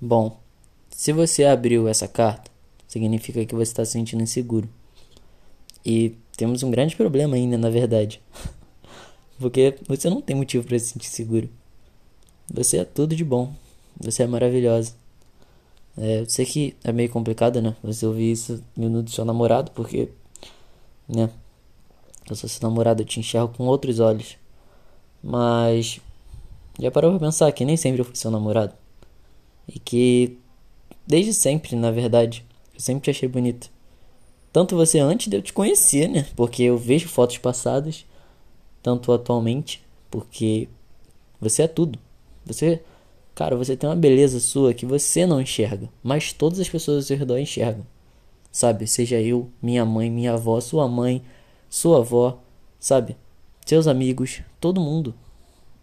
Bom, se você abriu essa carta, significa que você está se sentindo inseguro. E temos um grande problema ainda, na verdade. Porque você não tem motivo para se sentir seguro. Você é tudo de bom. Você é maravilhosa. É, eu sei que é meio complicado, né? Você ouvir isso vindo do seu namorado, porque, né? Eu sou seu namorado, eu te enxergo com outros olhos. Mas já parou pra pensar que nem sempre eu fui seu namorado? E que desde sempre, na verdade, eu sempre te achei bonito. Tanto você antes de eu te conhecer, né? Porque eu vejo fotos passadas, tanto atualmente, porque você é tudo. Você, cara, você tem uma beleza sua que você não enxerga, mas todas as pessoas ao seu redor enxergam. Sabe? Seja eu, minha mãe, minha avó, sua mãe, sua avó, sabe? Seus amigos, todo mundo.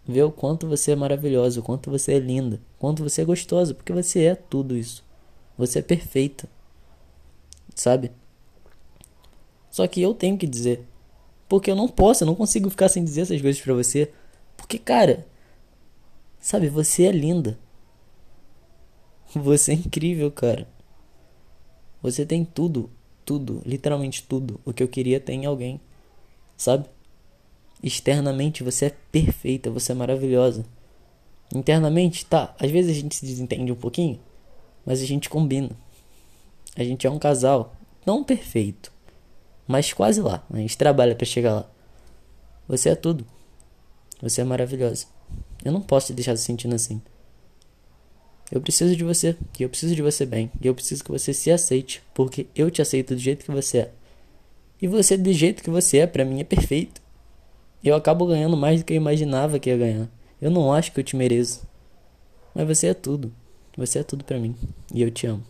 Vê o quanto você é maravilhosa, o quanto você é linda, o quanto você é gostosa, porque você é tudo isso. Você é perfeita. Sabe? Só que eu tenho que dizer. Porque eu não posso, eu não consigo ficar sem dizer essas coisas pra você. Porque, cara, sabe, você é linda. Você é incrível, cara. Você tem tudo, tudo, literalmente tudo o que eu queria ter em alguém. Sabe? Externamente você é perfeita, você é maravilhosa. Internamente, tá, às vezes a gente se desentende um pouquinho, mas a gente combina. A gente é um casal, não perfeito, mas quase lá. A gente trabalha para chegar lá. Você é tudo. Você é maravilhosa. Eu não posso te deixar se sentindo assim. Eu preciso de você, e eu preciso de você bem, e eu preciso que você se aceite, porque eu te aceito do jeito que você é. E você do jeito que você é, para mim é perfeito. Eu acabo ganhando mais do que eu imaginava que ia ganhar. Eu não acho que eu te mereço. Mas você é tudo. Você é tudo para mim. E eu te amo.